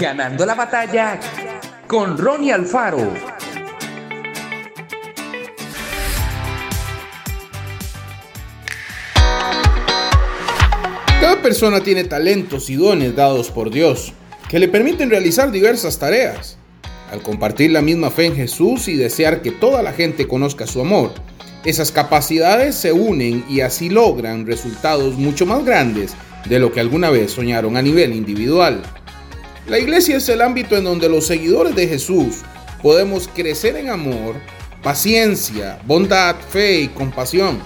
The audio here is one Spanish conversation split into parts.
Ganando la batalla con Ronnie Alfaro. Cada persona tiene talentos y dones dados por Dios que le permiten realizar diversas tareas. Al compartir la misma fe en Jesús y desear que toda la gente conozca su amor, esas capacidades se unen y así logran resultados mucho más grandes de lo que alguna vez soñaron a nivel individual. La iglesia es el ámbito en donde los seguidores de Jesús podemos crecer en amor, paciencia, bondad, fe y compasión,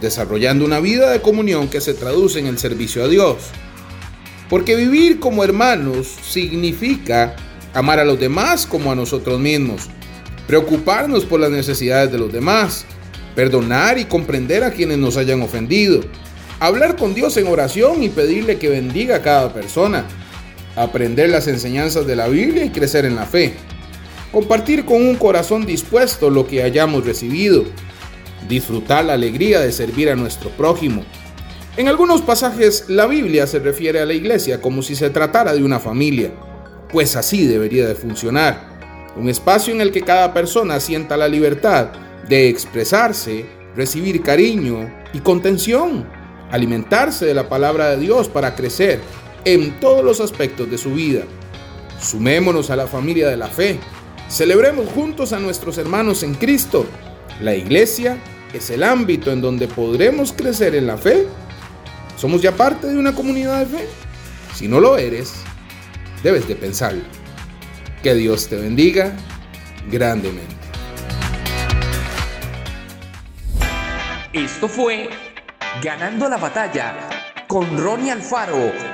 desarrollando una vida de comunión que se traduce en el servicio a Dios. Porque vivir como hermanos significa amar a los demás como a nosotros mismos, preocuparnos por las necesidades de los demás, perdonar y comprender a quienes nos hayan ofendido, hablar con Dios en oración y pedirle que bendiga a cada persona, aprender las enseñanzas de la Biblia y crecer en la fe, compartir con un corazón dispuesto lo que hayamos recibido, disfrutar la alegría de servir a nuestro prójimo. En algunos pasajes la Biblia se refiere a la iglesia como si se tratara de una familia, pues así debería de funcionar, un espacio en el que cada persona sienta la libertad de expresarse, recibir cariño y contención, alimentarse de la palabra de Dios para crecer en todos los aspectos de su vida. Sumémonos a la familia de la fe. Celebremos juntos a nuestros hermanos en Cristo. La iglesia es el ámbito en donde podremos crecer en la fe. ¿Somos ya parte de una comunidad de fe? Si no lo eres, debes de pensarlo. Que Dios te bendiga grandemente. Esto fue Ganando la batalla con Ronnie Alfaro.